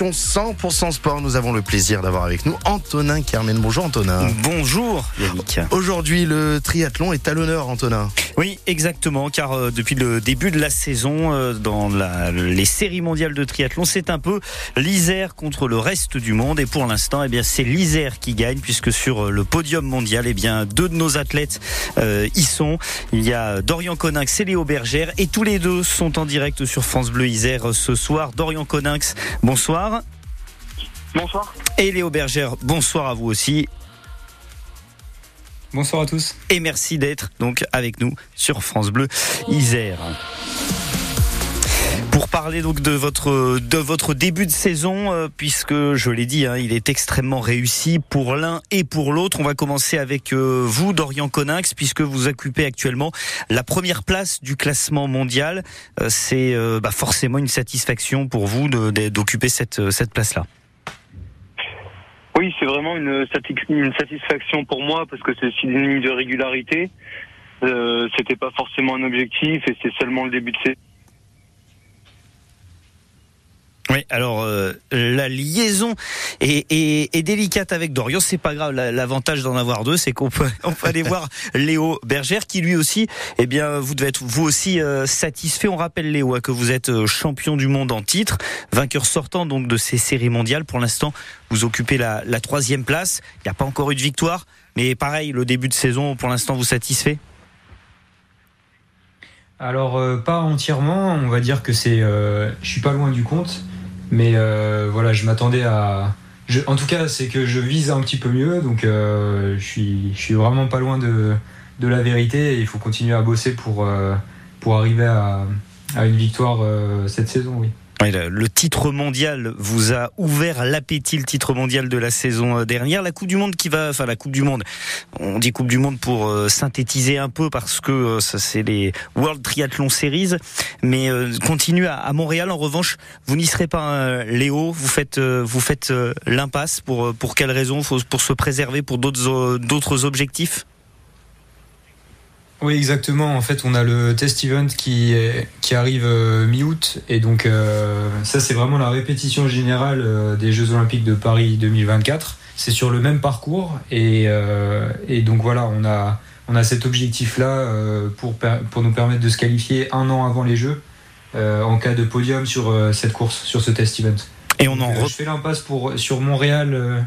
émission 100% sport. Nous avons le plaisir d'avoir avec nous Antonin Carmen. Bonjour Antonin. Bonjour Yannick. Aujourd'hui, le triathlon est à l'honneur, Antonin. Oui, exactement, car euh, depuis le début de la saison, euh, dans la, les séries mondiales de triathlon, c'est un peu l'Isère contre le reste du monde. Et pour l'instant, eh bien, c'est l'Isère qui gagne, puisque sur euh, le podium mondial, eh bien, deux de nos athlètes euh, y sont. Il y a Dorian Coninx et Léo Bergère, et tous les deux sont en direct sur France Bleu Isère ce soir. Dorian Coninx, bonsoir. Bonsoir. Et Léo Bergère, bonsoir à vous aussi. Bonsoir à tous. Et merci d'être donc avec nous sur France Bleu Isère. Pour parler donc de votre de votre début de saison, euh, puisque je l'ai dit, hein, il est extrêmement réussi pour l'un et pour l'autre. On va commencer avec euh, vous, Dorian Coninx, puisque vous occupez actuellement la première place du classement mondial. Euh, C'est bah, forcément une satisfaction pour vous d'occuper cette cette place là. Oui, c'est vraiment une satisfaction pour moi parce que c'est synonyme de régularité. Euh, C'était pas forcément un objectif et c'est seulement le début de saison. Oui, alors euh, la liaison est, est- est délicate avec Dorian, c'est pas grave. La- L'avantage d'en avoir deux, c'est qu'on peut, on peut aller voir Léo Bergère, qui lui aussi, eh bien, vous devez être vous aussi euh, satisfait. On rappelle Léo hein, que vous êtes euh, champion du monde en titre, vainqueur sortant donc de ces séries mondiales. Pour l'instant, vous occupez la, la troisième place. Il n'y a pas encore eu de victoire, mais pareil, le début de saison, pour l'instant, vous satisfait? Alors euh, pas entièrement, on va dire que c'est, euh, je suis pas loin du compte, mais euh, voilà, je m'attendais à, en tout cas c'est que je vise un petit peu mieux, donc euh, je suis, je suis vraiment pas loin de, la vérité. Et il faut continuer à bosser pour euh, arriver à, une victoire cette saison, oui. Le, titre mondial vous a ouvert l'appétit, le titre mondial de la saison euh, dernière. La Coupe du Monde qui va, enfin la Coupe du Monde, on dit Coupe du Monde pour euh, synthétiser un peu parce que euh, ça c'est les World Triathlon Series, mais continue à, Montréal. En revanche, vous n'y serez pas, Léo. Vous faites, vous faites l'impasse pour pour quelle raison? Pour se préserver pour d'autres d'autres objectifs? Oui, exactement. En fait, on a le test event qui, est- qui arrive euh, mi-août. Et donc, euh, ça, c'est vraiment la répétition générale euh, des Jeux Olympiques de Paris 2024. C'est sur le même parcours. Et, euh, et donc, voilà, on a, on a cet objectif-là euh, pour, pour nous permettre de se qualifier un an avant les Jeux euh, en cas de podium sur cette course, sur ce test event. Et on en Je fais l'impasse pour, sur Montréal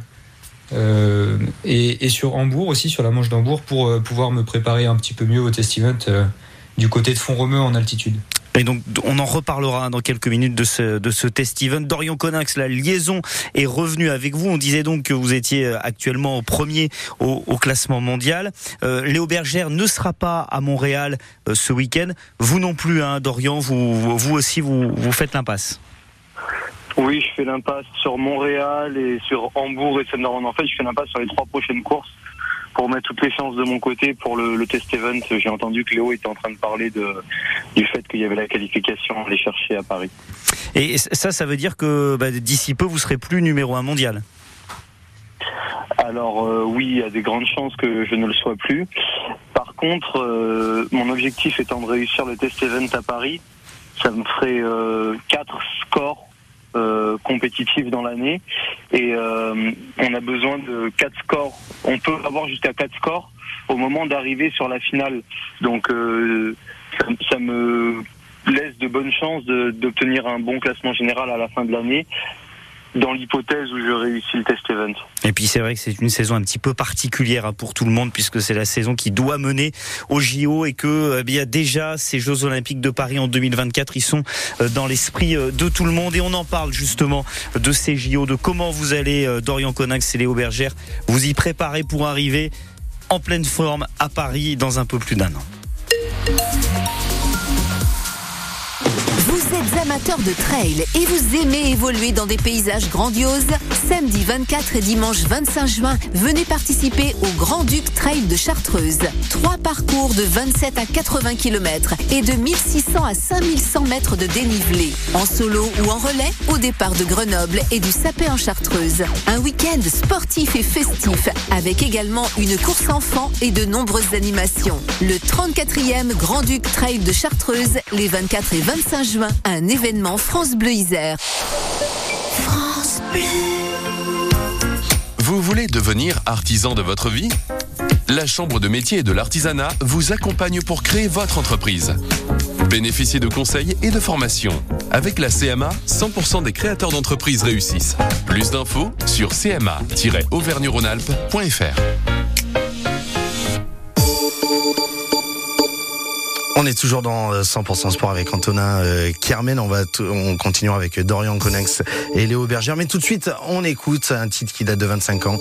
euh, et, sur Hambourg aussi, sur la Manche d'Hambourg, pour euh, pouvoir me préparer un petit peu mieux au test event du côté de Font-Romeu en altitude. Et donc, on en reparlera dans quelques minutes de ce, test event. Dorian Coninx, la liaison est revenue avec vous. On disait donc que vous étiez euh, actuellement premier au, classement mondial. Léo Bergère ne sera pas à Montréal ce week-end. Vous non plus, hein, Dorian, vous, vous aussi, vous, vous faites l'impasse. Oui, je fais l'impasse sur Montréal et sur Hambourg et Sunderland. En fait, je fais l'impasse sur les trois prochaines courses pour mettre toutes les chances de mon côté pour le, le test event. J'ai entendu que Léo était en train de parler de, du fait qu'il y avait la qualification à aller chercher à Paris. Et ça, ça veut dire que bah, d'ici peu, vous serez plus numéro un mondial? Alors euh, oui, il y a des grandes chances que je ne le sois plus. Par contre, euh, mon objectif étant de réussir le test event à Paris, ça me ferait euh, quatre scores euh, compétitifs dans l'année et euh, on a besoin de quatre scores. On peut avoir jusqu'à quatre scores au moment d'arriver sur la finale. Donc euh, ça, me laisse de bonnes chances d'obtenir un bon classement général à la fin de l'année dans l'hypothèse où je réussis le test event. Et puis c'est vrai que c'est une saison un petit peu particulière hein, pour tout le monde puisque c'est la saison qui doit mener au JO et que eh bien déjà ces Jeux Olympiques de Paris en 2024 ils sont euh, dans l'esprit euh, de tout le monde et on en parle justement de ces JO, de comment vous allez euh, Dorian Coninx et Léo Bergère vous y préparer pour arriver en pleine forme à Paris dans un peu plus d'un an. Êtes amateur de trail et vous aimez évoluer dans des paysages grandioses Samedi 24 et dimanche 25 juin, venez participer au Grand Duc Trail de Chartreuse. Trois parcours de 27 à 80 km et de 1600 à 5100 mètres de dénivelé. En solo ou en relais, au départ de Grenoble et du Sapé en Chartreuse. Un week-end sportif et festif avec également une course enfant et de nombreuses animations. Le 34e Grand Duc Trail de Chartreuse, les 24 et 25 juin, un événement France Bleu Isère. France Vous voulez devenir artisan de votre vie? La Chambre de métier et de l'artisanat vous accompagne pour créer votre entreprise. Bénéficiez de conseils et de formations. Avec la CMA, 100% des créateurs d'entreprises réussissent. Plus d'infos sur cma-auvergne-rhône-alpes.fr. On est toujours dans euh, 100% sport avec Antonin euh, Kermen. On va on continue avec Dorian Conex et Léo Berger. Mais tout de suite, on écoute un titre qui date de 25 ans,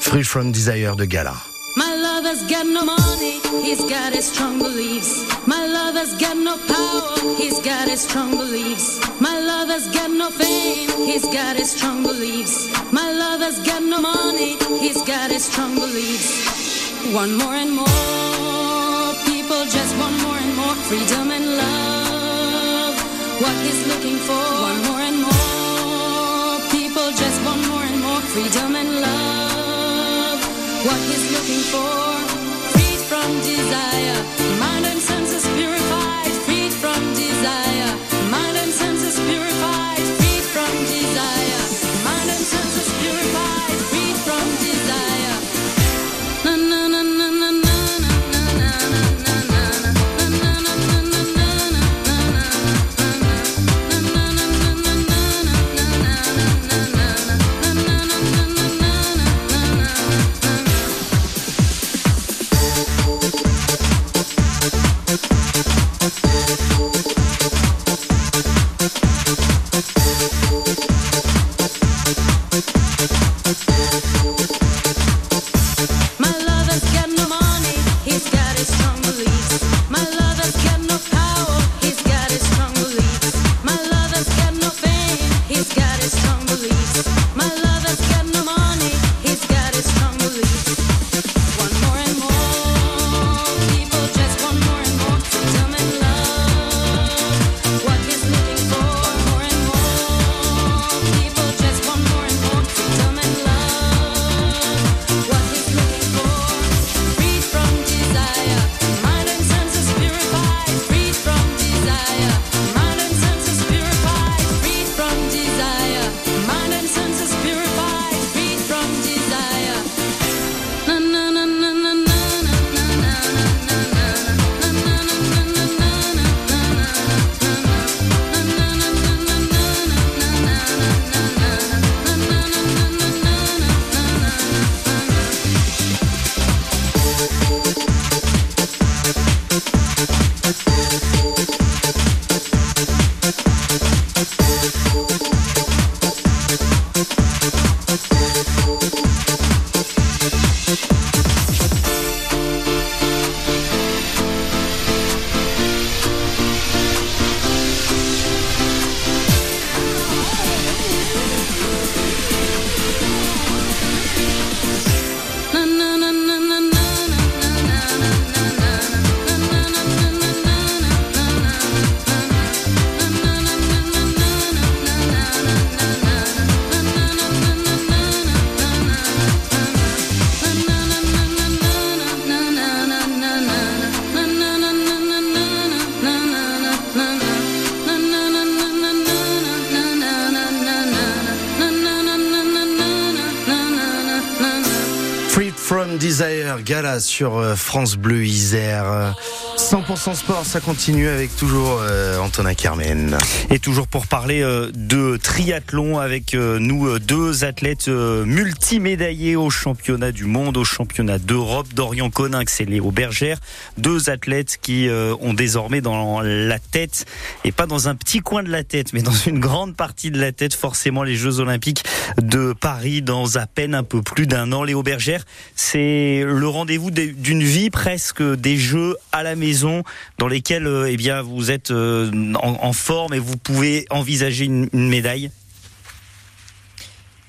Free From Desire de Gala. My lover's got no money, he's got his strong beliefs. My lover's got no power, he's got his strong beliefs. My lover's got no fame, he's got his strong beliefs. My lover's got no money, he's got his strong beliefs. One more and more, people just want more freedom and love. What he's looking for, one more and more, people just want more and more freedom and love what he's looking for. Freed from desire, Gala sur euh, France Bleu Isère. Euh, 100% sport, ça continue avec toujours euh, Antonin Carmen. Et toujours pour parler euh, de triathlon avec euh, nous deux athlètes multimédaillés au championnat du monde, au championnat d'Europe, Dorian Coninx et Léo Bergère. Deux athlètes qui ont désormais dans la tête, et pas dans un petit coin de la tête, mais dans une grande partie de la tête, forcément les Jeux Olympiques de Paris dans à peine un peu plus d'un an. Léo Bergère, c'est le rendez-vous d'une vie presque des Jeux à la maison dans lesquels euh, eh bien, vous êtes euh, en, forme et vous pouvez envisager une, médaille?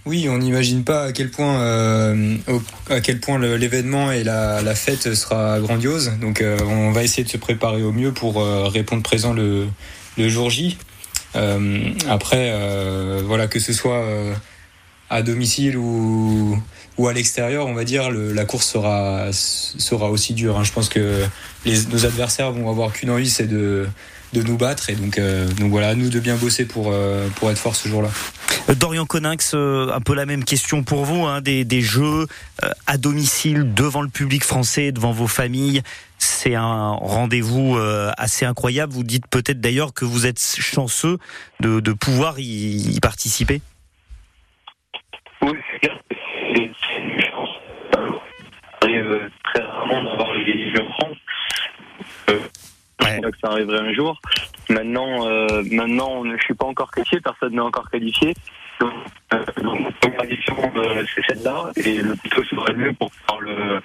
Oui, on n'imagine pas à quel point, euh, à quel point l'événement et la, fête sera grandiose. Donc, on va essayer de se préparer au mieux pour répondre présent le, le jour J. Après, voilà, que ce soit à domicile ou, ou à l'extérieur, on va dire, le- la course sera, sera aussi dure. hein. Je pense que les, nos adversaires vont avoir qu'une envie, c'est de, de nous battre. Et donc, euh, donc voilà, nous de bien bosser pour, euh, pour être fort ce jour-là. Dorian Coninx, euh, un peu la même question pour vous, hein, des, des jeux euh, à domicile devant le public français, devant vos familles. C'est un rendez-vous euh, assez incroyable. Vous dites peut-être d'ailleurs que vous êtes chanceux de, de pouvoir y, y participer. Oui, c'est une chance. Ça arrive très rarement d'avoir les Jeux en France. Euh, Ouais. Je crois que ça arriverait un jour. Maintenant, euh, maintenant, je suis pas encore qualifié, personne n'est encore qualifié. Donc, euh, édition, euh, c'est celle-là, et le plus tôt serait mieux pour pouvoir le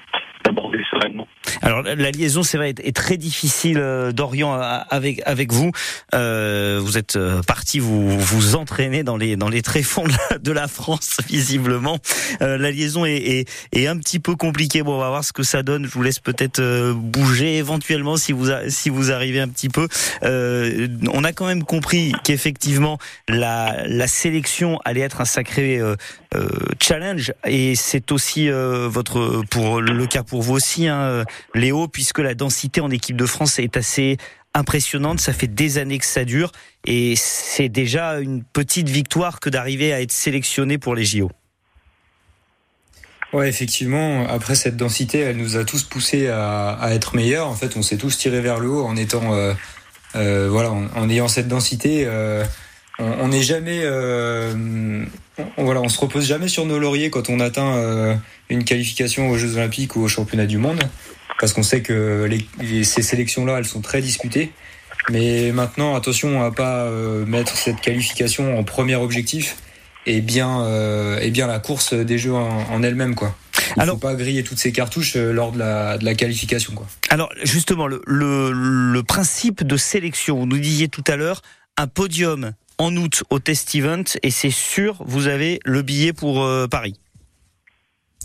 Alors la liaison, c'est vrai, est, très difficile, euh, Dorian, à- avec avec vous. Euh, vous êtes euh, parti vous vous entraîner dans les dans les tréfonds de la, France, visiblement. Euh, la liaison est, est est un petit peu compliquée. Bon, on va voir ce que ça donne. Je vous laisse peut-être euh, bouger éventuellement si vous si vous arrivez un petit peu. Euh, on a quand même compris qu'effectivement la la sélection allait être un sacré challenge et c'est aussi votre pour le cas pour vous aussi hein, euh, Léo puisque la densité en équipe de France est assez impressionnante ça fait des années que ça dure et c'est déjà une petite victoire que d'arriver à être sélectionné pour les JO. Ouais, effectivement. Après cette densité, elle nous a tous poussés à, être meilleurs. En fait, on s'est tous tirés vers le haut en étant, euh, euh, voilà, en, ayant cette densité. On n'est jamais, euh, on, voilà, on se repose jamais sur nos lauriers quand on atteint euh, une qualification aux Jeux Olympiques ou aux Championnats du Monde, parce qu'on sait que les, les- ces sélections-là, elles sont très disputées. Mais maintenant, attention à pas euh, mettre cette qualification en premier objectif et bien, et bien la course des jeux en, en elle-même, quoi. Il Alors- faut pas griller toutes ces cartouches lors de la, de la qualification, quoi. Alors justement le, le le principe de sélection, vous nous disiez tout à l'heure un podium en août au test event et c'est sûr vous avez le billet pour euh, Paris.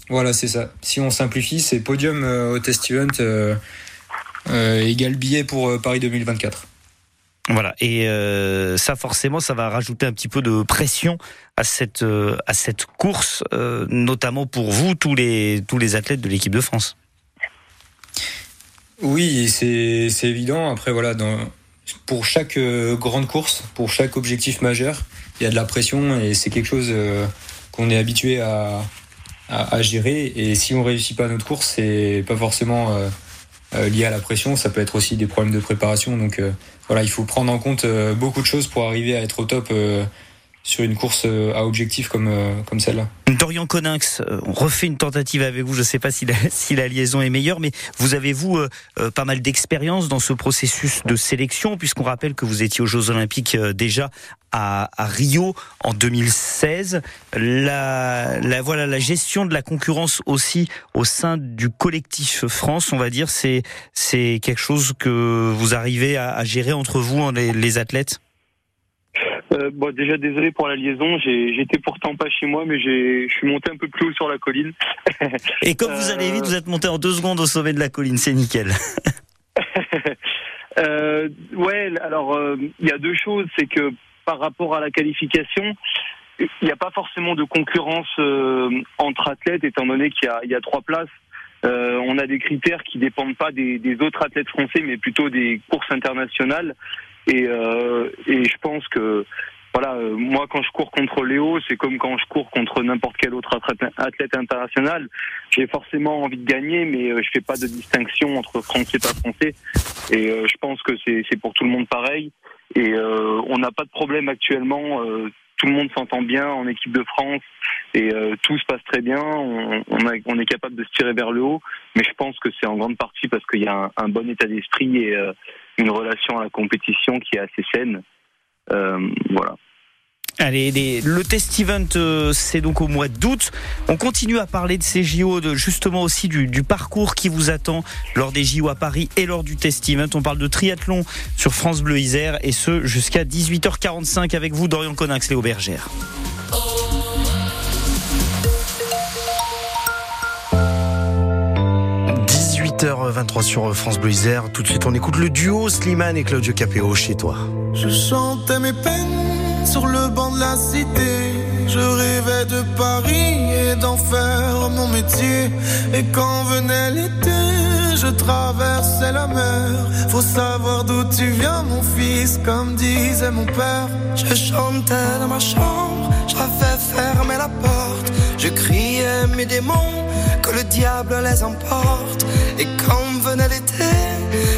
Voilà, c'est ça. Si on simplifie, c'est podium euh, au test event euh, égal billet pour Paris 2024. Voilà, et euh, ça forcément, ça va rajouter un petit peu de pression à cette euh, à cette course, euh, notamment pour vous, tous les tous les athlètes de l'équipe de France. Oui, c'est évident. Après, voilà, dans, pour chaque euh, grande course, pour chaque objectif majeur, il y a de la pression et c'est quelque chose euh, qu'on est habitué à, gérer. Et si on réussit pas notre course, c'est pas forcément euh, lié à la pression. Ça peut être aussi des problèmes de préparation. Donc voilà, il faut prendre en compte beaucoup de choses pour arriver à être au top sur une course euh, à objectif comme euh, comme celle-là. Dorian Coninx, euh, on refait une tentative avec vous. Je ne sais pas si la, si la liaison est meilleure, mais vous avez vous euh, pas mal d'expérience dans ce processus de sélection, puisqu'on rappelle que vous étiez aux Jeux Olympiques déjà à, à Rio en 2016. La, la voilà la gestion de la concurrence aussi au sein du collectif France, on va dire, c'est c'est quelque chose que vous arrivez à, à gérer entre vous hein, les, les athlètes? Euh, bon, déjà désolé pour la liaison. J'étais pourtant pas chez moi, mais je suis monté un peu plus haut sur la colline. Et comme vous allez vite, vous êtes monté en deux secondes au sommet de la colline, c'est nickel. Euh, ouais, alors euh, il y a deux choses, c'est que par rapport à la qualification, il n'y a pas forcément de concurrence euh, entre athlètes, étant donné qu'il y y a trois places. Euh, on a des critères qui dépendent pas des, des autres athlètes français, mais plutôt des courses internationales. Et, euh, et je pense que voilà, euh, moi quand je cours contre Léo, c'est comme quand je cours contre n'importe quel autre athlète, international. J'ai forcément envie de gagner, mais euh, je fais pas de distinction entre français et pas français. Et euh, je pense que c'est pour tout le monde pareil. Et euh, on n'a pas de problème actuellement. euh, tout le monde s'entend bien en équipe de France et tout se passe très bien. On, on, a- on est capable de se tirer vers le haut, mais je pense que c'est en grande partie parce qu'il y a un, un bon état d'esprit et une relation à la compétition qui est assez saine. Euh, voilà. Allez, le test event, euh, c'est donc au mois d'août. On continue à parler de ces JO, de, justement aussi du, du parcours qui vous attend lors des JO à Paris et lors du test event. On parle de triathlon sur France Bleu Isère et ce jusqu'à 18h45 avec vous, Dorian Coninx, Léo Bergère. – 18h23 sur France Bleu Isère. Tout de suite, on écoute le duo Slimane et Claudio Capéo chez toi. Je chantais mes peines sur le banc de la cité. Je rêvais de Paris et d'en faire mon métier. Et quand venait l'été, je je traversais la mer. Faut savoir d'où tu viens, mon fils, comme disait mon père. Je chantais dans ma chambre, j'avais fermé la porte. Je criais mes démons, que le diable les emporte. Et quand venait l'été,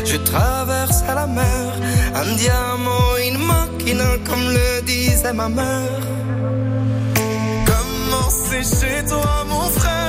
je traversais la mer. Un diamant, une machine, comme le disait ma mère. Comment c'est chez toi, mon frère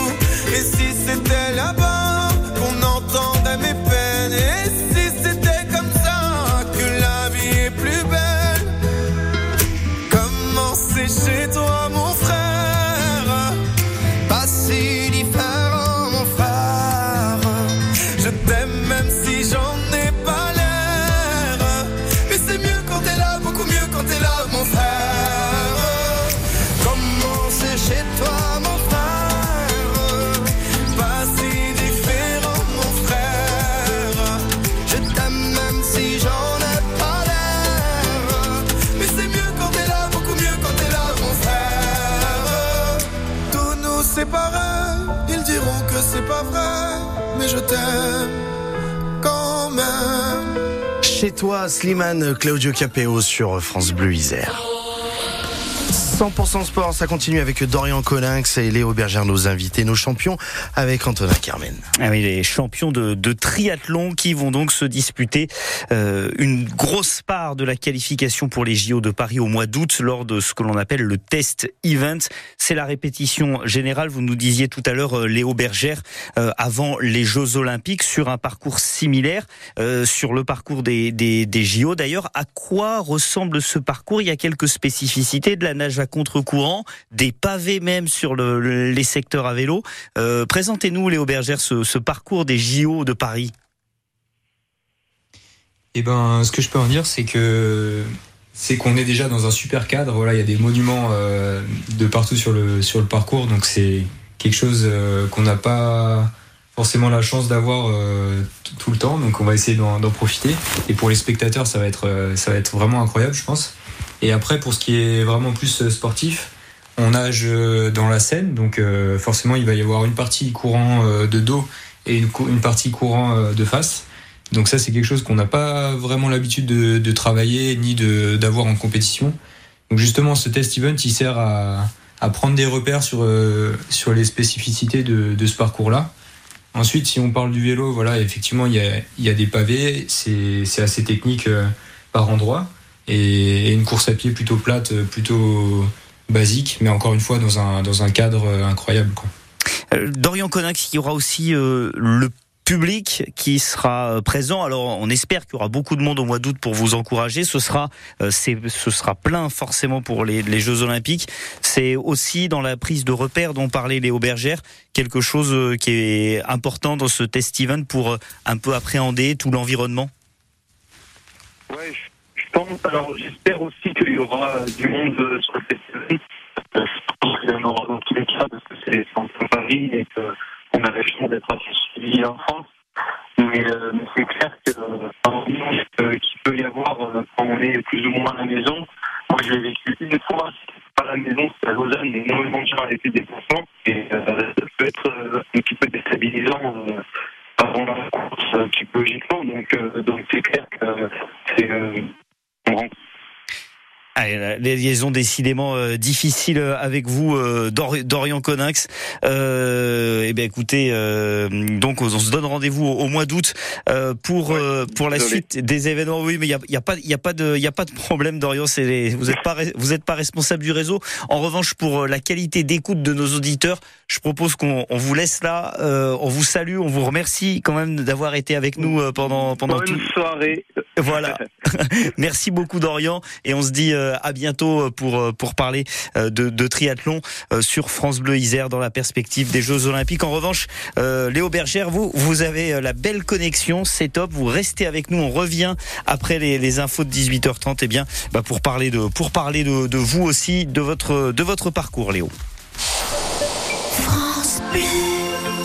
Toi, Slimane, Claudio Capéo sur France Bleu Isère. 100% sport, ça continue avec Dorian Colinx et Léo Berger, nos invités, nos champions, avec Antonin Carmen. Ah oui, les champions de, triathlon qui vont donc se disputer euh, une grosse part de la qualification pour les JO de Paris au mois d'août lors de ce que l'on appelle le test event. C'est la répétition générale. Vous nous disiez tout à l'heure, euh, Léo Berger, euh, avant les Jeux Olympiques, sur un parcours similaire, sur le parcours des, des JO. D'ailleurs, à quoi ressemble ce parcours? Il y a quelques spécificités de la nage à contre-courant, des pavés même sur le- le- les secteurs à vélo. Euh, Présentez-nous, Léo Berger, ce, parcours des JO de Paris. Eh ben, ce que je peux en dire, c'est que c'est qu'on est déjà dans un super cadre. Voilà, il y a des monuments euh, de partout sur le sur le parcours, donc c'est quelque chose euh, qu'on n'a pas forcément la chance d'avoir tout le temps. Donc on va essayer d'en profiter. Et pour les spectateurs, ça va être ça va être vraiment incroyable, je pense. Et après, pour ce qui est vraiment plus euh, sportif, on nage euh, dans la Seine, donc euh, forcément il va y avoir une partie courant de dos et une, partie courant de face. Donc ça, c'est quelque chose qu'on n'a pas vraiment l'habitude de, travailler ni d'avoir en compétition. Donc justement, ce test event, il sert à, à prendre des repères sur sur les spécificités de, ce parcours-là. Ensuite, si on parle du vélo, voilà, effectivement, il y a, il y a des pavés, c'est assez technique par endroit, et, et une course à pied plutôt plate, euh, plutôt basique, mais encore une fois dans un dans un cadre euh, incroyable. Quoi. Euh, Dorian Coninx, il y aura aussi euh, le public qui sera présent. Alors, on espère qu'il y aura beaucoup de monde au mois d'août pour vous encourager. Ce sera, euh, c'est, ce sera plein forcément pour les, les Jeux Olympiques. C'est aussi dans la prise de repères dont parlait Léo Bergère, quelque chose euh, qui est important dans ce test event pour euh, un peu appréhender tout l'environnement. Ouais, je, Alors, j'espère aussi qu'il y aura du monde euh, sur le festival. Euh, Je pense qu'il y en aura dans tous les cas parce que c'est en Paris et qu'on a la chance d'être assez suivi en France. Mais, euh, c'est clair euh, qu'il peut y avoir quand on est plus ou moins à la maison. Moi, je l'ai vécu une fois, pas à la maison, c'était à Lausanne, et énormément de gens avaient des déplacements. Et ça peut être un petit peu déstabilisant. Avant la course psychologiquement. Donc, donc c'est clair que c'est euh, la- les liaisons décidément euh, difficiles avec vous, euh, Dor- Dorian Coninx. Euh, eh bien, écoutez, euh, donc on se donne rendez-vous au, au mois d'août euh, pour euh, pour la désolé. suite des événements. Oui, mais il y a, il y a pas il a pas de il a pas de problème, Dorian. Les- vous êtes pas vous êtes pas responsable du réseau. En revanche, pour euh, la qualité d'écoute de nos auditeurs, je propose qu'on on vous laisse là. Euh, on vous salue, on vous remercie quand même d'avoir été avec nous euh, pendant pendant Bonne tout. soirée. Voilà. Merci beaucoup Dorian et on se dit euh, à bientôt pour euh, pour parler euh, de, de triathlon euh, sur France Bleu Isère dans la perspective des Jeux Olympiques. En revanche, euh, Léo Bergère, vous vous avez la belle connexion, c'est top. Vous restez avec nous. On revient après les, les infos de 18h30. Et bien, bah, pour parler de pour parler de, de vous aussi, de votre de votre parcours, Léo.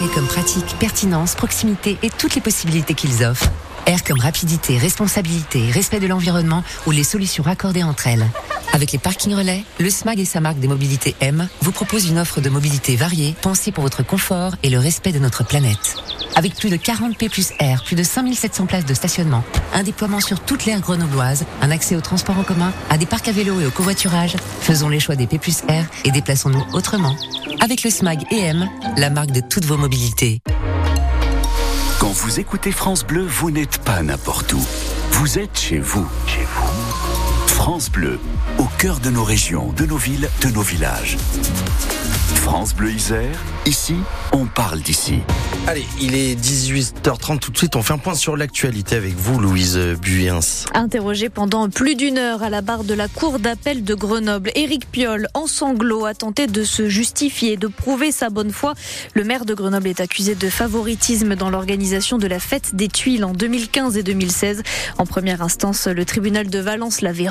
Et comme pratique, pertinence, proximité et toutes les possibilités qu'ils offrent. R comme rapidité, responsabilité, respect de l'environnement ou les solutions raccordées entre elles. Avec les parkings relais, le SMAG et sa marque des mobilités M vous propose une offre de mobilité variée, pensée pour votre confort et le respect de notre planète. Avec plus de 40 P plus R, plus de 5700 places de stationnement, un déploiement sur toute l'aire grenobloise, un accès au transport en commun, à des parcs à vélo et au covoiturage, faisons les choix des P plus R et déplaçons-nous autrement. Avec le SMAG et M, la marque de toutes vos mobilités. Quand vous écoutez France Bleu, vous n'êtes pas n'importe où. Vous êtes chez vous. Chez vous. France Bleu, au cœur de nos régions, de nos villes, de nos villages. France Bleu Isère, ici, on parle d'ici. Allez, il est 18h30 tout de suite. On fait un point sur l'actualité avec vous, Louise Buyens. Interrogé pendant plus d'une heure à la barre de la cour d'appel de Grenoble, Éric Piolle, en sanglots, a tenté de se justifier, de prouver sa bonne foi. Le maire de Grenoble est accusé de favoritisme dans l'organisation de la fête des Tuiles en 2015 et 2016. En première instance, le tribunal de Valence l'avait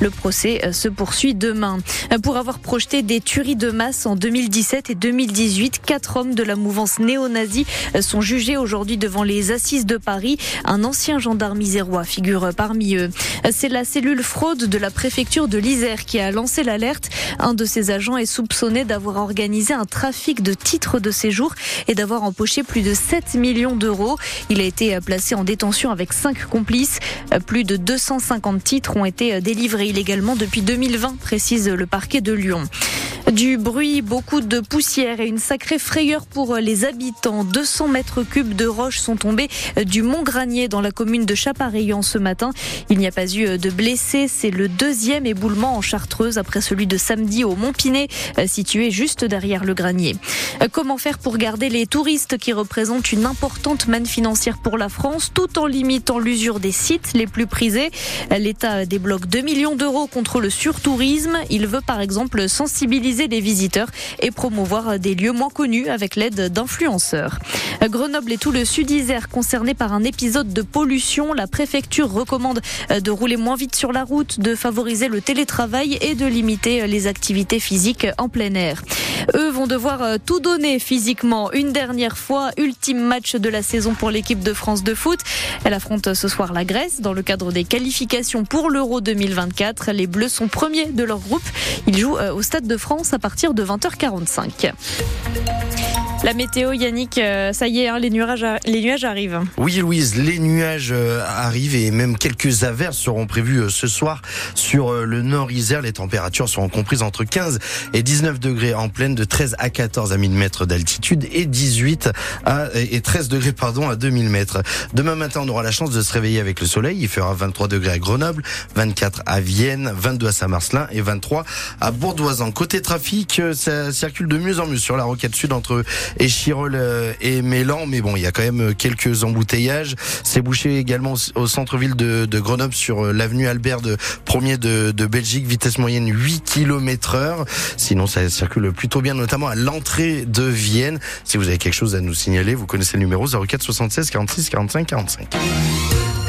Le procès euh, se poursuit demain. Euh, Pour avoir projeté des tueries de masse en 2017 et 2018, quatre hommes de la mouvance néo-nazie euh, sont jugés aujourd'hui devant les assises de Paris. Un ancien gendarme isérois figure parmi eux. C'est la cellule fraude de la préfecture de l'Isère qui a lancé l'alerte. Un de ses agents est soupçonné d'avoir organisé un trafic de titres de séjour et d'avoir empoché plus de 7 millions d'euros. Il a été placé en détention avec cinq complices. Plus de 250 titres ont été délivrés illégalement depuis 2020, précise le parquet de Lyon. Du bruit, beaucoup de poussière et une sacrée frayeur pour les habitants. 200 mètres cubes de roches sont tombés du Mont Granier dans la commune de Chapareillan ce matin. Il n'y a pas eu de blessés. C'est le deuxième éboulement en Chartreuse après celui de samedi au Mont-Pinet, situé juste derrière le Granier. Comment faire pour garder les touristes qui représentent une importante manne financière pour la France tout en limitant l'usure des sites les plus prisés? L'État débloque 2 millions d'euros contre le surtourisme. Il veut par exemple sensibiliser les visiteurs et promouvoir des lieux moins connus avec l'aide d'influenceurs. Grenoble et tout le sud Isère concerné par un épisode de pollution. La préfecture recommande de rouler moins vite sur la route, de favoriser le télétravail et de limiter les activités physiques en plein air. Eux vont devoir tout donner physiquement une dernière fois. Ultime match de la saison pour l'équipe de France de foot. Elle affronte ce soir la Grèce dans le cadre des qualifications pour l'Euro 2024. Les Bleus sont premiers de leur groupe. Ils jouent au Stade de France à partir de 20h45. La météo, Yannick, euh, ça y est, hein, les, nuages, arrivent. Oui, Louise, les nuages euh, arrivent et même quelques averses seront prévues euh, ce soir sur le nord Isère. Les températures seront comprises entre 15 et 19 degrés en pleine, de 13 à 14 à 1000 mètres d'altitude et 18 à, et 13 degrés pardon à 2000 mètres. Demain matin, on aura la chance de se réveiller avec le soleil. Il fera 23 degrés à Grenoble, 24 à Vienne, 22 à Saint-Marcelin et 23 à Bourdoisan. Côté trafic, ça circule de mieux en mieux sur la roquette sud entre et Chirol et Mélan, mais bon, il y a quand même quelques embouteillages. C'est bouché également au centre-ville de, Grenoble sur l'avenue Albert de premier de, de, Belgique, vitesse moyenne 8 km heure. Sinon, ça circule plutôt bien, notamment à l'entrée de Vienne. Si vous avez quelque chose à nous signaler, vous connaissez le numéro 04 76 46 45 45.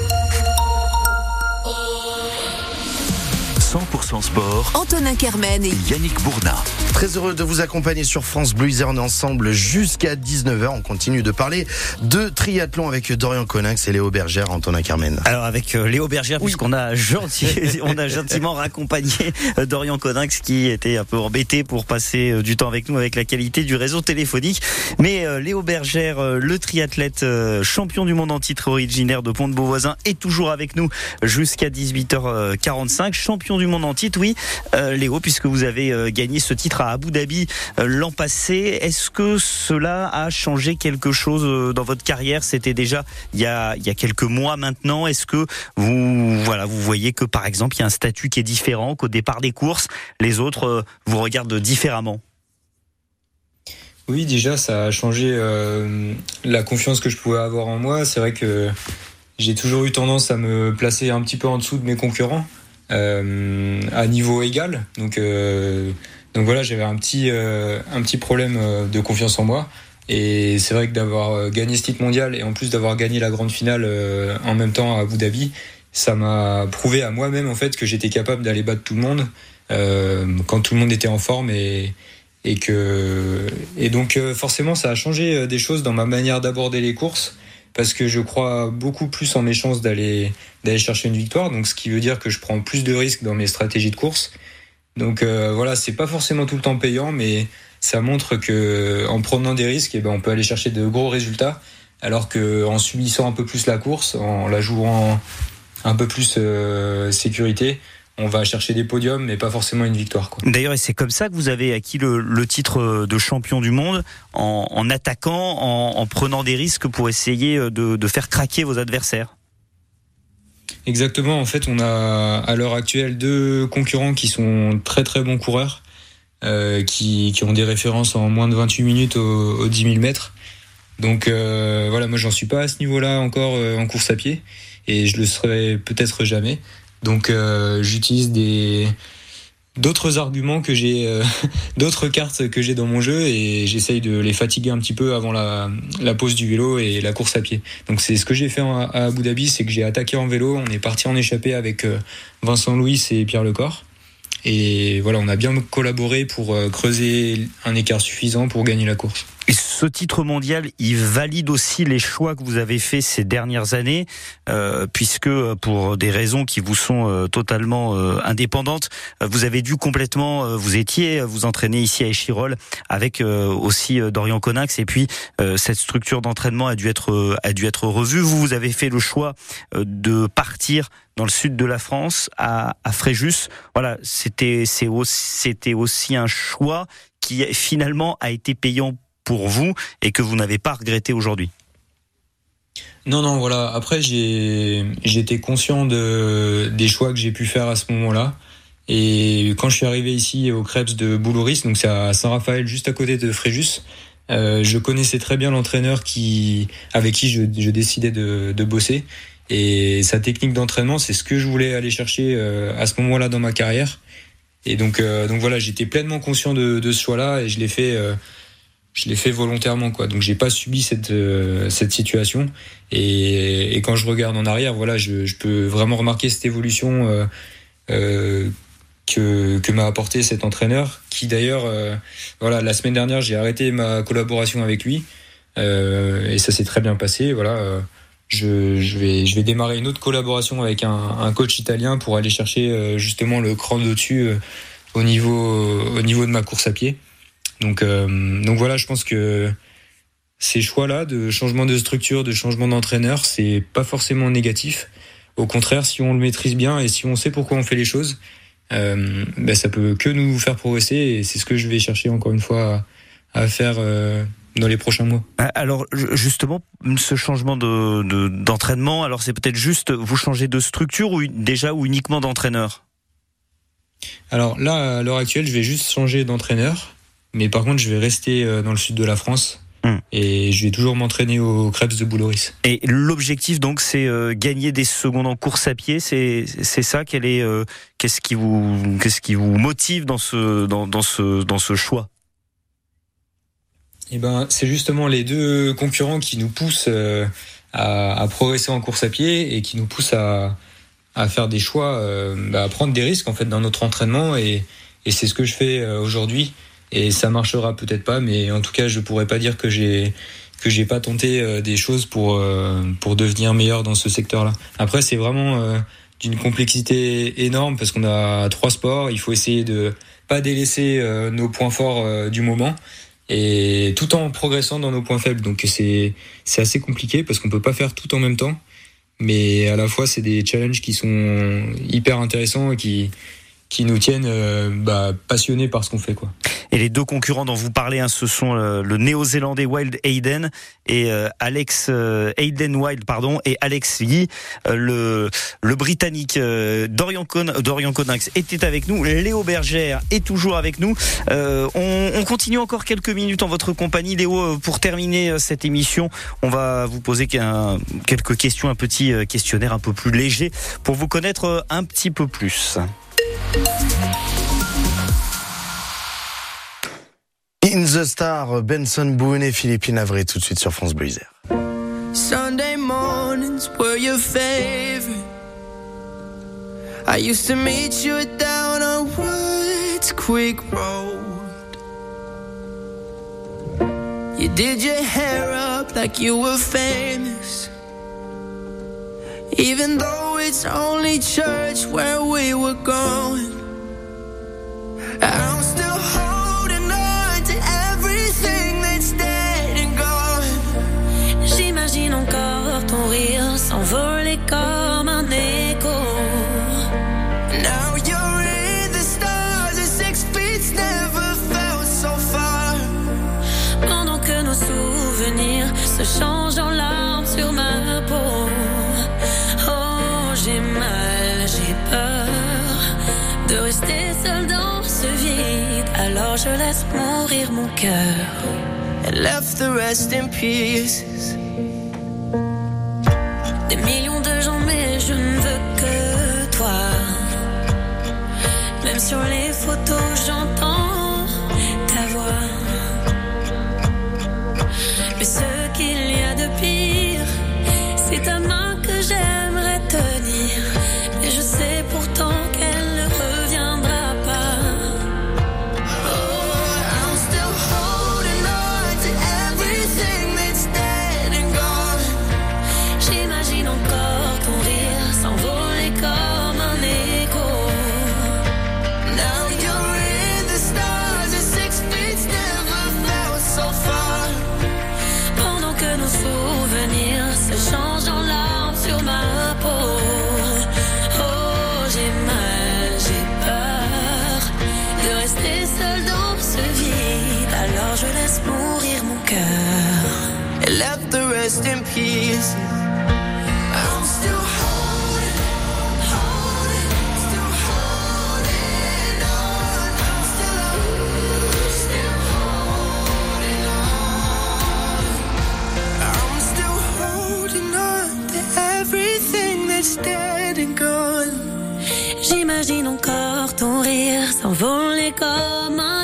100% 100% sport, Antonin Kermen et Yannick Bourdin. Très heureux de vous accompagner sur France Bleu Isère. On est ensemble jusqu'à 19h. On continue de parler de triathlon avec Dorian Conax et Léo Bergère, Antonin Carmen. Alors avec euh, Léo Bergère, puisqu'on a gentil, on a gentiment raccompagné euh, Dorian Coninx qui était un peu embêté pour passer euh, du temps avec nous avec la qualité du réseau téléphonique. Mais Léo Bergère, le triathlète champion du monde en titre originaire de Pont-de-Beauvoisin, est toujours avec nous jusqu'à 18h45. Champion du monde en titre, oui, euh, Léo, puisque vous avez euh, gagné ce titre à Abu Dhabi euh, l'an passé. Est-ce que cela a changé quelque chose dans votre carrière? C'était déjà il y a, il y a quelques mois maintenant. Est-ce que vous, voilà, vous voyez que par exemple il y a un statut qui est différent, qu'au départ des courses, les autres vous regardent différemment Oui, déjà, ça a changé la confiance que je pouvais avoir en moi. C'est vrai que j'ai toujours eu tendance à me placer un petit peu en dessous de mes concurrents, à niveau égal. Donc, euh, donc voilà, j'avais un petit, euh, un petit problème euh, de confiance en moi. Et c'est vrai que d'avoir euh, gagné ce titre mondial et en plus d'avoir gagné la grande finale euh, en même temps à Abu Dhabi, ça m'a prouvé à moi-même en fait que j'étais capable d'aller battre tout le monde euh, quand tout le monde était en forme et, et que et donc euh, forcément ça a changé euh, des choses dans ma manière d'aborder les courses parce que je crois beaucoup plus en mes chances d'aller d'aller chercher une victoire. Donc ce qui veut dire que je prends plus de risques dans mes stratégies de course. Donc euh, voilà c'est pas forcément tout le temps payant mais ça montre que en prenant des risques eh ben on peut aller chercher de gros résultats alors que en subissant un peu plus la course en la jouant un peu plus euh, sécurité on va chercher des podiums mais pas forcément une victoire. D'ailleurs, et c'est comme ça que vous avez acquis le, le titre de champion du monde en, en attaquant, en, en prenant des risques pour essayer de, de faire craquer vos adversaires. Exactement. En fait, on a à l'heure actuelle deux concurrents qui sont très très bons coureurs, euh, qui, qui ont des références en moins de 28 minutes au, au 10 000 mètres. Donc euh, voilà, moi j'en suis pas à ce niveau-là encore euh, en course à pied et je le serai peut-être jamais. Donc euh, j'utilise des d'autres arguments que j'ai, euh, d'autres cartes que j'ai dans mon jeu et j'essaye de les fatiguer un petit peu avant la, pause du vélo et la course à pied. Donc c'est ce que j'ai fait à Abu Dhabi, c'est que j'ai attaqué en vélo, on est parti en échappée avec euh, Vincent Louis et Pierre Lecor. Et voilà, on a bien collaboré pour creuser un écart suffisant pour gagner la course. Et ce titre mondial, il valide aussi les choix que vous avez faits ces dernières années, euh, puisque euh, pour des raisons qui vous sont euh, totalement euh, indépendantes, euh, vous avez dû complètement, euh, vous étiez, vous entraîner ici à Échirol avec aussi Dorian Conax, et puis cette structure d'entraînement a dû être a dû être revue. Vous, vous avez fait le choix de partir dans le sud de la France, à, à Fréjus. Voilà, c'était c'était aussi un choix qui finalement a été payant pour vous et que vous n'avez pas regretté aujourd'hui. Non, non, voilà. Après, j'étais conscient de des choix que j'ai pu faire à ce moment-là. Et quand je suis arrivé ici au Krebs de Boulouris, donc c'est à Saint-Raphaël, juste à côté de Fréjus, euh, je connaissais très bien l'entraîneur qui avec qui je, décidais de, de bosser. Et sa technique d'entraînement, c'est ce que je voulais aller chercher euh, à ce moment-là dans ma carrière. Et donc, euh, donc voilà, j'étais pleinement conscient de, de ce choix-là et je l'ai fait. Je l'ai fait volontairement quoi. Donc j'ai pas subi cette euh, cette situation. Et, quand je regarde en arrière voilà je, je peux vraiment remarquer cette évolution euh, euh, que que m'a apporté cet entraîneur qui d'ailleurs euh, voilà la semaine dernière j'ai arrêté ma collaboration avec lui. Et ça s'est très bien passé. Voilà je, je vais je vais démarrer une autre collaboration avec un, un coach italien pour aller chercher justement le cran de dessus euh, au niveau au niveau de ma course à pied donc, euh, donc voilà, je pense que ces choix-là de changement de structure, de changement d'entraîneur, c'est pas forcément négatif. Au contraire, si on le maîtrise bien et si on sait pourquoi on fait les choses, euh, ben ça peut que nous faire progresser et c'est ce que je vais chercher encore une fois à, à faire euh, dans les prochains mois. Alors ju- justement, ce changement de de- d'entraînement, alors c'est peut-être juste vous changez de structure ou déjà ou uniquement d'entraîneur? Alors là, à l'heure actuelle, je vais juste changer d'entraîneur, mais par contre, je vais rester euh, dans le sud de la France Hmm. et je vais toujours m'entraîner au Krebs de Bouloris. Et l'objectif donc c'est euh, gagner des secondes en course à pied, c'est c'est ça quel est euh, qu'est-ce qui vous qu'est-ce qui vous motive dans ce dans, dans ce dans ce choix? Eh ben, c'est justement les deux concurrents qui nous poussent euh, à, à progresser en course à pied et qui nous poussent à, à faire des choix, bah, à prendre des risques en fait dans notre entraînement et, et c'est ce que je fais aujourd'hui. Et ça marchera peut-être pas, mais en tout cas, je pourrais pas dire que j'ai que j'ai pas tenté euh, des choses pour euh, pour devenir meilleur dans ce secteur-là. Après, c'est vraiment euh, d'une complexité énorme parce qu'on a trois sports. Il faut essayer de pas délaisser nos points forts du moment et tout en progressant dans nos points faibles. Donc c'est c'est assez compliqué parce qu'on peut pas faire tout en même temps. Mais à la fois, c'est des challenges qui sont hyper intéressants et qui qui nous tiennent euh, bah, passionnés par ce qu'on fait quoi. Et les deux concurrents dont vous parlez, hein, ce sont le, le néo-zélandais Wild Hayden et euh, Alex euh, Hayden Wild, pardon, et Alex Lee, euh, le le britannique euh, Dorian Con, Dorian Coninx était avec nous, Léo Bergère est toujours avec nous. Euh, on, on continue encore quelques minutes en votre compagnie, Léo, euh, pour terminer euh, cette émission. On va vous poser quelques questions, un petit euh, questionnaire un peu plus léger pour vous connaître euh, un petit peu plus. In the Star, Benson Boone et Philippine Avril tout de suite sur France Bleu. Sunday mornings were your favorite. I used to meet you down on Woods Creek Road. You did your hair up like you were famous. Even though it's only church where we were going. Laisse mourir mon cœur. And left the rest in pieces. Des millions de gens, mais je ne veux que toi. Même sur les photos, j'entends ta voix. Mais ce qu'il y a de s'envoler comme un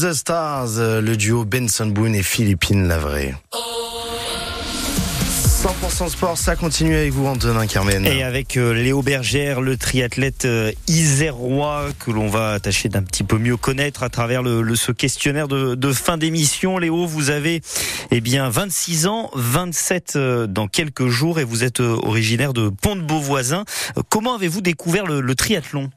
the Stars, euh, le duo Benson Boone et Philippine Lavray. 100% sport, ça continue avec vous Antonin Carmen. Et avec euh, Léo Bergère, le triathlète euh, isérois que l'on va tâcher d'un petit peu mieux connaître à travers ce questionnaire de, de fin d'émission. Léo, vous avez eh bien 26 ans, 27 euh, dans quelques jours et vous êtes originaire de Pont-de-Beauvoisin. Euh, Comment avez-vous découvert le triathlon?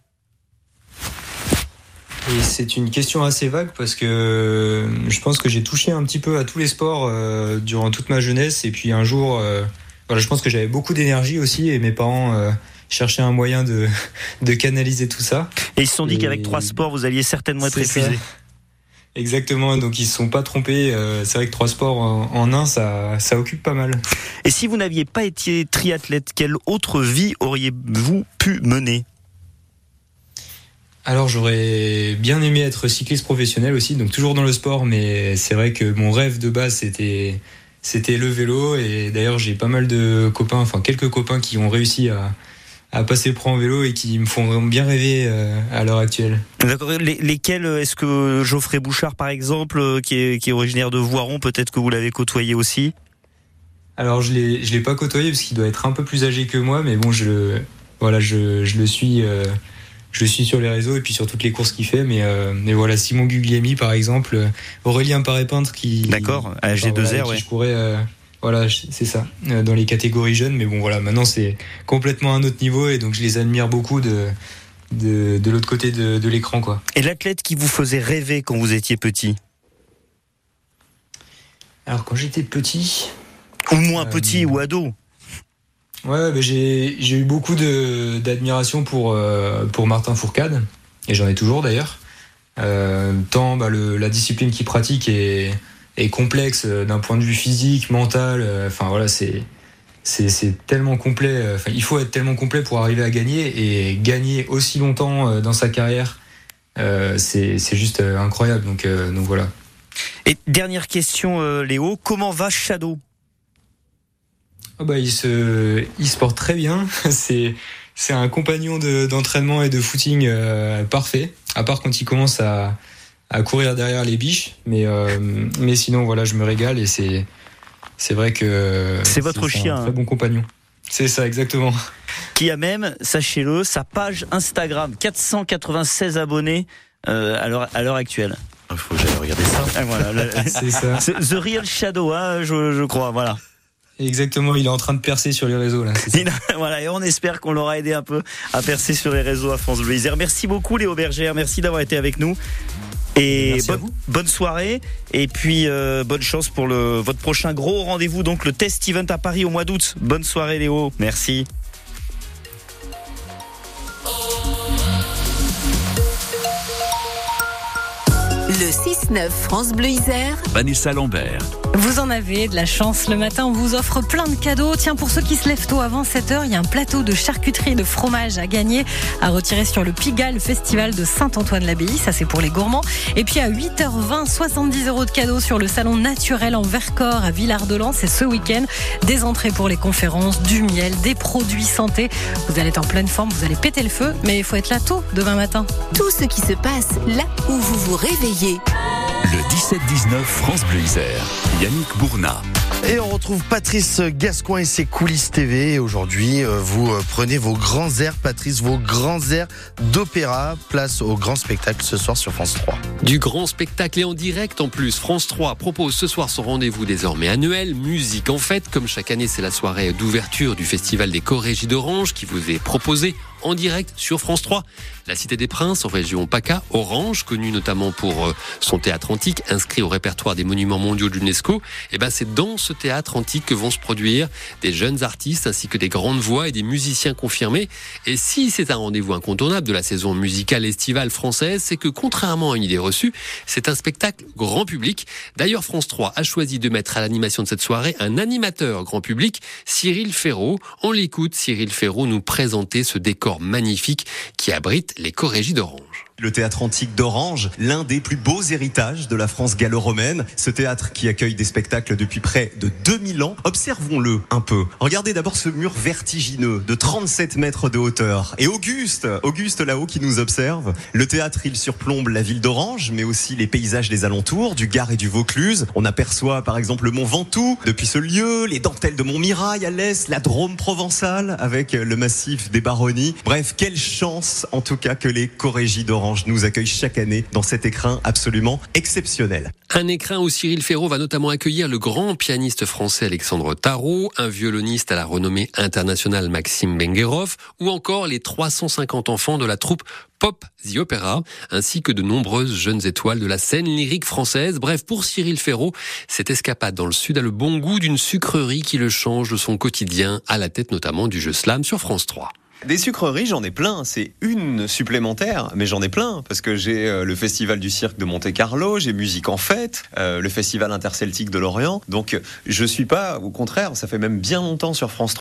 Et c'est une question assez vague parce que euh, je pense que j'ai touché un petit peu à tous les sports euh, durant toute ma jeunesse et puis un jour, euh, voilà, je pense que j'avais beaucoup d'énergie aussi et mes parents euh, cherchaient un moyen de, de canaliser tout ça. Et ils se sont dit Et qu'avec trois sports, vous alliez certainement être épuisé. Exactement, donc ils se sont pas trompés. c'est vrai que trois sports en, en un, ça, ça occupe pas mal. Et si vous n'aviez pas été triathlète, quelle autre vie auriez-vous pu mener? Alors j'aurais bien aimé être cycliste professionnel aussi, donc toujours dans le sport, mais c'est vrai que mon rêve de base c'était c'était le vélo et d'ailleurs j'ai pas mal de copains, enfin quelques copains qui ont réussi à, à passer le pro en vélo et qui me font vraiment bien rêver euh, à l'heure actuelle. D'accord. Les- lesquels euh, Est-ce que Geoffrey Bouchard, par exemple, euh, qui est, qui est originaire de Voiron, peut-être que vous l'avez côtoyé aussi? Alors je l'ai je l'ai pas côtoyé parce qu'il doit être un peu plus âgé que moi, mais bon je le voilà je, je le suis euh, je suis sur les réseaux et puis sur toutes les courses qu'il fait, mais euh, mais voilà Simon Guglielmi par exemple, euh, Aurélien Paré-Peintre qui D'accord, à enfin, G2R, voilà, avec qui ouais. je courais euh, voilà c'est ça euh, dans les catégories jeunes, mais bon voilà maintenant c'est complètement un autre niveau et donc je les admire beaucoup de de, de l'autre côté de, de l'écran quoi. Et l'athlète qui vous faisait rêver quand vous étiez petit? Alors quand j'étais petit, Ou moins Euh, petit ou ado Ouais, bah, j'ai eu beaucoup d'admiration pour, euh, pour Martin Fourcade, et j'en ai toujours d'ailleurs. Euh, tant bah, le- la discipline qu'il pratique est, est complexe euh, d'un point de vue physique, mental. euh, Enfin voilà, c'est c'est tellement complet. Enfin, il faut être tellement complet pour arriver à gagner et gagner aussi longtemps dans sa carrière. euh, c'est juste incroyable. Donc euh, donc voilà. Et dernière question, euh, Léo, comment va Shadow? Ah bah, il, se, il se porte très bien. C'est, c'est un compagnon de- d'entraînement et de footing euh, parfait, à part quand il commence à, à courir derrière les biches. Mais, euh, mais sinon, voilà, je me régale et c'est, c'est vrai que. C'est votre un chien, très hein. bon compagnon. C'est ça, exactement. Qui a même, sachez-le, sa page Instagram, 496 abonnés euh, à l'heure- à l'heure actuelle. Il faut que j'aille regarder ça. Ah, voilà, C'est ça. The Real Shadow, hein, je, je crois, voilà. Exactement, il est en train de percer sur les réseaux là. a- voilà, et on espère qu'on l'aura aidé un peu à percer sur les réseaux à France Bleu Isère. Merci beaucoup Léo Bergère, merci d'avoir été avec nous. Et bonne, soirée et puis euh, bonne chance pour le, votre prochain gros rendez-vous, donc le test event à Paris au mois d'août. Bonne soirée Léo, merci. 6-9 France Bleu Isère, Vanessa Lambert. Vous en avez de la chance. Le matin, on vous offre plein de cadeaux. Tiens, pour ceux qui se lèvent tôt avant 7h, il y a un plateau de charcuterie et de fromage à gagner, à retirer sur le Pigalle Festival de Saint-Antoine-l'Abbaye. Ça, c'est pour les gourmands. Et puis à 8h20, 70 euros de cadeaux sur le salon naturel en Vercors à Villard-de-Lans. C'est ce week-end. Des entrées pour les conférences, du miel, des produits santé. Vous allez être en pleine forme, vous allez péter le feu, mais il faut être là tôt demain matin. tout ce qui se passe là où vous vous réveillez. Le 17-19 France Bleu Isère. Yannick Bourna. Et on retrouve Patrice Gascoin et ses coulisses TV. Et Aujourd'hui, euh, vous euh, prenez vos grands airs, Patrice, vos grands airs d'opéra. Place au grand spectacle ce soir sur France 3. Du grand spectacle et en direct en plus. France 3 propose ce soir son rendez-vous désormais annuel, Musique en fête. Comme chaque année, c'est la soirée d'ouverture du Festival des Corégies d'Orange qui vous est proposée en direct sur France 3. La Cité des Princes en région PACA, Orange, connu notamment pour euh, son théâtre antique inscrit au répertoire des monuments mondiaux de l'UNESCO. Et ben c'est dans ce théâtre antique que vont se produire des jeunes artistes ainsi que des grandes voix et des musiciens confirmés. Et si c'est un rendez-vous incontournable de la saison musicale estivale française, c'est que contrairement à une idée reçue, c'est un spectacle grand public. D'ailleurs, France 3 a choisi de mettre à l'animation de cette soirée un animateur grand public, Cyril Ferraud. On l'écoute, Cyril Ferraud nous présenter ce décor magnifique qui abrite les Corégies d'Orange. Le théâtre antique d'Orange, l'un des plus beaux héritages de la France gallo-romaine. Ce théâtre qui accueille des spectacles depuis près de 2000 ans. Observons-le un peu. Regardez d'abord ce mur vertigineux de 37 mètres de hauteur. Et Auguste, Auguste là-haut qui nous observe. Le théâtre, il surplombe la ville d'Orange, mais aussi les paysages des alentours, du Gard et du Vaucluse. On aperçoit par exemple le mont Ventoux depuis ce lieu, les dentelles de Montmirail à l'est, la Drôme provençale avec le massif des Baronnies. Bref, quelle chance en tout cas que les Corégies d'Orange nous accueillent chaque année dans cet écrin absolument exceptionnel. Un écrin où Cyril Ferraud va notamment accueillir le grand pianiste français Alexandre Tarot, un violoniste à la renommée internationale Maxime Benguerov, ou encore les 350 enfants de la troupe Pop The Opera, ainsi que de nombreuses jeunes étoiles de la scène lyrique française. Bref, pour Cyril Ferraud, cette escapade dans le sud a le bon goût d'une sucrerie qui le change de son quotidien, à la tête notamment du jeu slam sur France 3. Des sucreries, j'en ai plein. C'est une supplémentaire, mais j'en ai plein parce que j'ai euh, le festival du cirque de Monte Carlo, j'ai Musique en fête, euh, le festival interceltique de Lorient. Donc, euh, je suis pas, au contraire, ça fait même bien longtemps sur France 3